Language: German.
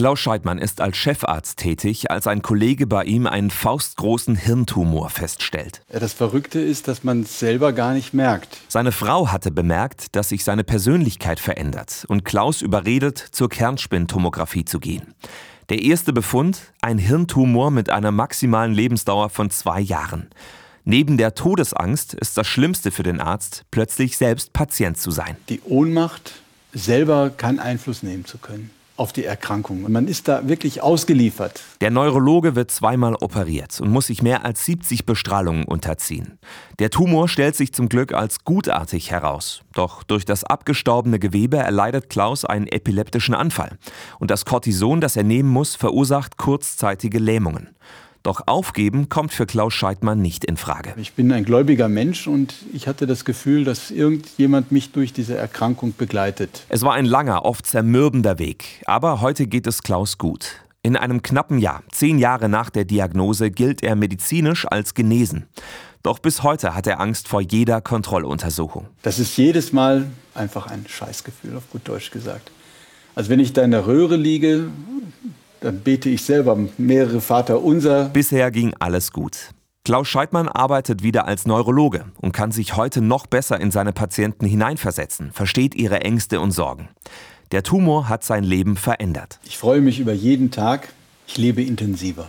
Klaus Scheidmann ist als Chefarzt tätig, als ein Kollege bei ihm einen faustgroßen Hirntumor feststellt. Das Verrückte ist, dass man es selber gar nicht merkt. Seine Frau hatte bemerkt, dass sich seine Persönlichkeit verändert und Klaus überredet, zur Kernspintomographie zu gehen. Der erste Befund, ein Hirntumor mit einer maximalen Lebensdauer von zwei Jahren. Neben der Todesangst ist das Schlimmste für den Arzt, plötzlich selbst Patient zu sein. Die Ohnmacht, selber keinen Einfluss nehmen zu können auf die Erkrankung. Man ist da wirklich ausgeliefert. Der Neurologe wird zweimal operiert und muss sich mehr als 70 Bestrahlungen unterziehen. Der Tumor stellt sich zum Glück als gutartig heraus. Doch durch das abgestorbene Gewebe erleidet Klaus einen epileptischen Anfall. Und das Cortison, das er nehmen muss, verursacht kurzzeitige Lähmungen. Doch aufgeben kommt für Klaus Scheidmann nicht in Frage. Ich bin ein gläubiger Mensch und ich hatte das Gefühl, dass irgendjemand mich durch diese Erkrankung begleitet. Es war ein langer, oft zermürbender Weg, aber heute geht es Klaus gut. In einem knappen Jahr, zehn Jahre nach der Diagnose, gilt er medizinisch als genesen. Doch bis heute hat er Angst vor jeder Kontrolluntersuchung. Das ist jedes Mal einfach ein Scheißgefühl, auf gut Deutsch gesagt. Also wenn ich da in der Röhre liege, dann bete ich selber mehrere Vater unser. Bisher ging alles gut. Klaus Scheidmann arbeitet wieder als Neurologe und kann sich heute noch besser in seine Patienten hineinversetzen, versteht ihre Ängste und Sorgen. Der Tumor hat sein Leben verändert. Ich freue mich über jeden Tag. Ich lebe intensiver.